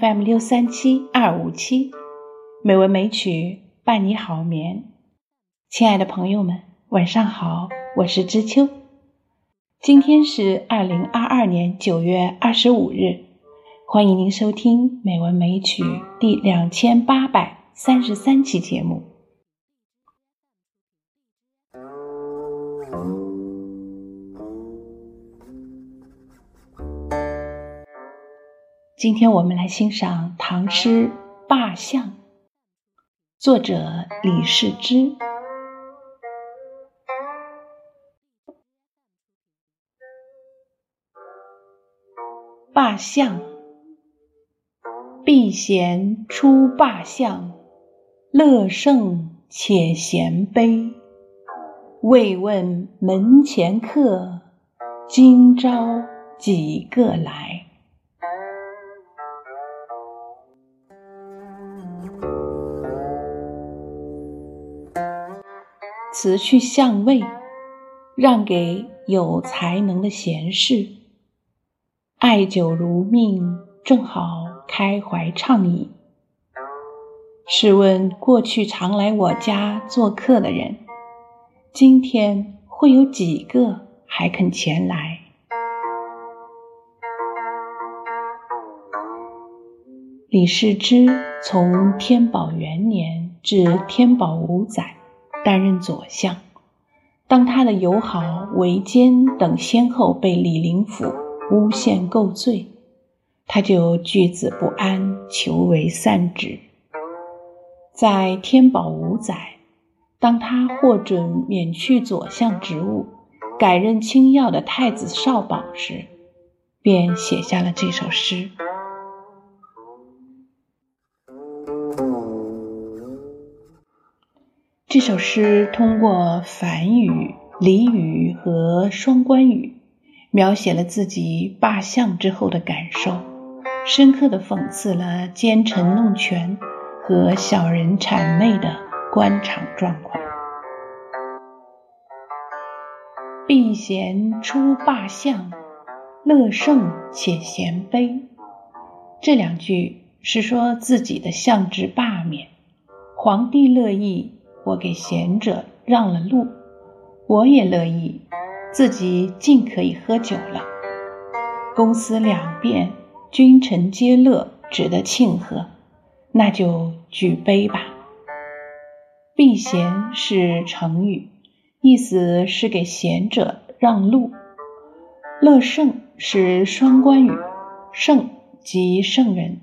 FM 六三七二五七，美文美曲伴你好眠。亲爱的朋友们，晚上好，我是知秋。今天是二零二二年九月二十五日，欢迎您收听《美文美曲》第两千八百三十三期节目。今天我们来欣赏唐诗《罢相》，作者李世之。罢相，避嫌出罢相，乐圣且贤悲。未问门前客，今朝几个来？辞去相位，让给有才能的贤士。爱酒如命，正好开怀畅饮。试问过去常来我家做客的人，今天会有几个还肯前来？李世之从天宝元年至天宝五载。担任左相，当他的友好韦坚等先后被李林甫诬陷构罪，他就惧子不安，求为散职。在天宝五载，当他获准免去左相职务，改任清要的太子少保时，便写下了这首诗。这首诗通过反语、俚语和双关语，描写了自己罢相之后的感受，深刻的讽刺了奸臣弄权和小人谄媚的官场状况。避贤出罢相，乐圣且嫌悲。这两句是说自己的相职罢免，皇帝乐意。我给贤者让了路，我也乐意，自己尽可以喝酒了。公私两便，君臣皆乐，值得庆贺，那就举杯吧。避贤是成语，意思是给贤者让路。乐圣是双关语，圣即圣人，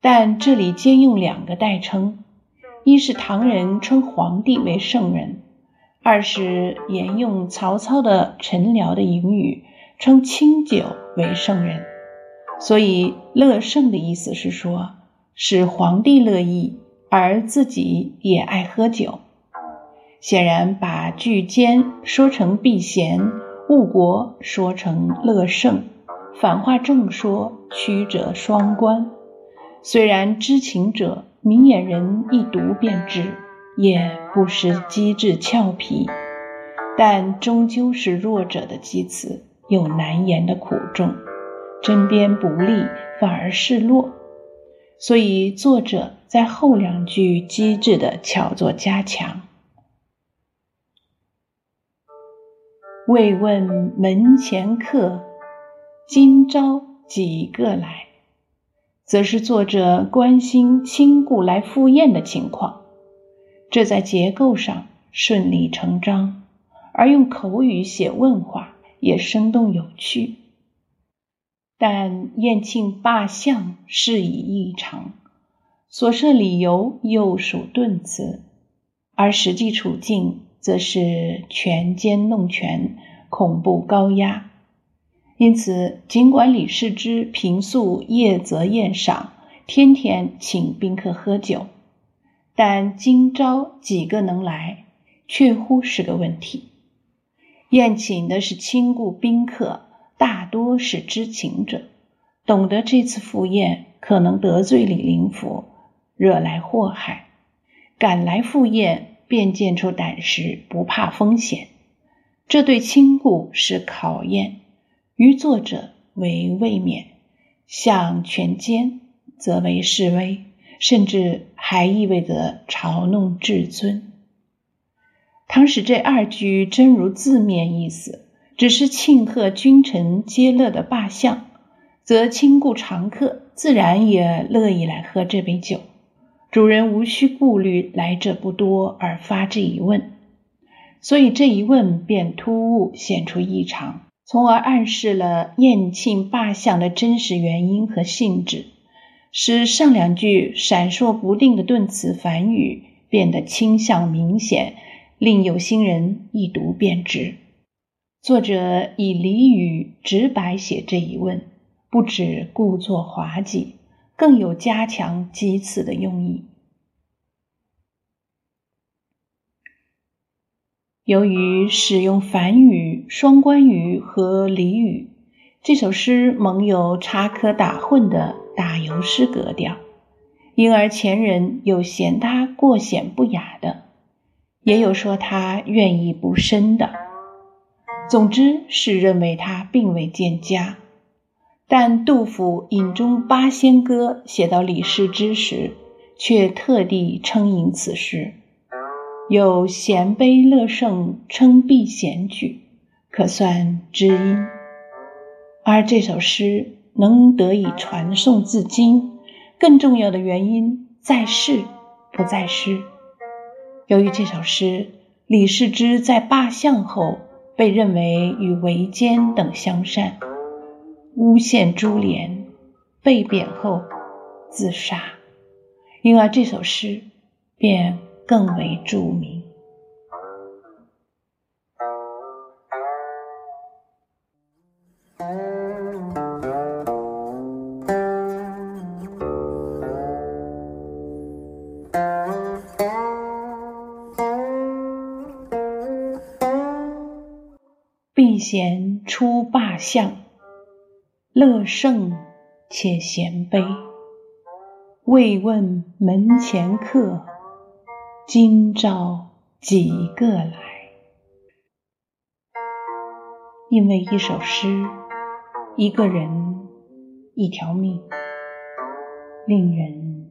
但这里兼用两个代称。一是唐人称皇帝为圣人，二是沿用曹操的陈辽的隐语，称清酒为圣人。所以乐圣的意思是说，使皇帝乐意，而自己也爱喝酒。显然，把拒奸说成避嫌，误国说成乐圣，反话正说，曲折双关。虽然知情者。明眼人一读便知，也不失机智俏皮，但终究是弱者的机词，有难言的苦衷，针砭不利，反而示弱。所以作者在后两句机智的巧作加强。未问门前客，今朝几个来？则是作者关心亲故来赴宴的情况，这在结构上顺理成章，而用口语写问话也生动有趣。但宴庆罢相事已异常，所设理由又属顿词，而实际处境则是权奸弄权，恐怖高压。因此，尽管李世之平素夜则宴赏，天天请宾客喝酒，但今朝几个能来，确乎是个问题。宴请的是亲故宾客，大多是知情者，懂得这次赴宴可能得罪李林甫，惹来祸害，赶来赴宴便见出胆识，不怕风险。这对亲故是考验。于作者为未免，向权奸，则为示威，甚至还意味着嘲弄至尊。倘使这二句真如字面意思，只是庆贺君臣皆乐的罢相，则亲故常客自然也乐意来喝这杯酒。主人无需顾虑来者不多而发这一问，所以这一问便突兀显出异常，从而暗示了宴庆罢相的真实原因和性质，使上两句闪烁不定的顿词反语变得倾向明显，令有心人一读便知。作者以俚语直白写这一问，不止故作滑稽。更有加强讥刺的用意。由于使用反语、双关语和俚语，这首诗蒙有插科打诨的打油诗格调，因而前人有嫌它过显不雅的，也有说它怨意不深的。总之是认为它并未见佳。但杜甫《饮中八仙歌》写到李师之时，却特地称引此诗，有“贤悲乐圣称避贤举”，可算知音。而这首诗能得以传颂至今，更重要的原因在世不在诗。由于这首诗，李世之在罢相后被认为与韦坚等相善。诬陷株连，被贬后自杀，因而这首诗便更为著名。避嫌出罢相。乐圣且贤悲，未问门前客，今朝几个来？因为一首诗，一个人，一条命，令人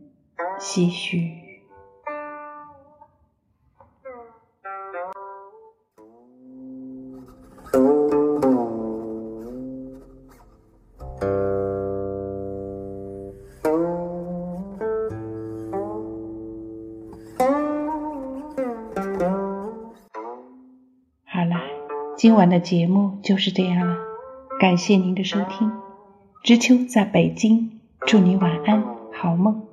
唏嘘。今晚的节目就是这样了，感谢您的收听。知秋在北京，祝你晚安，好梦。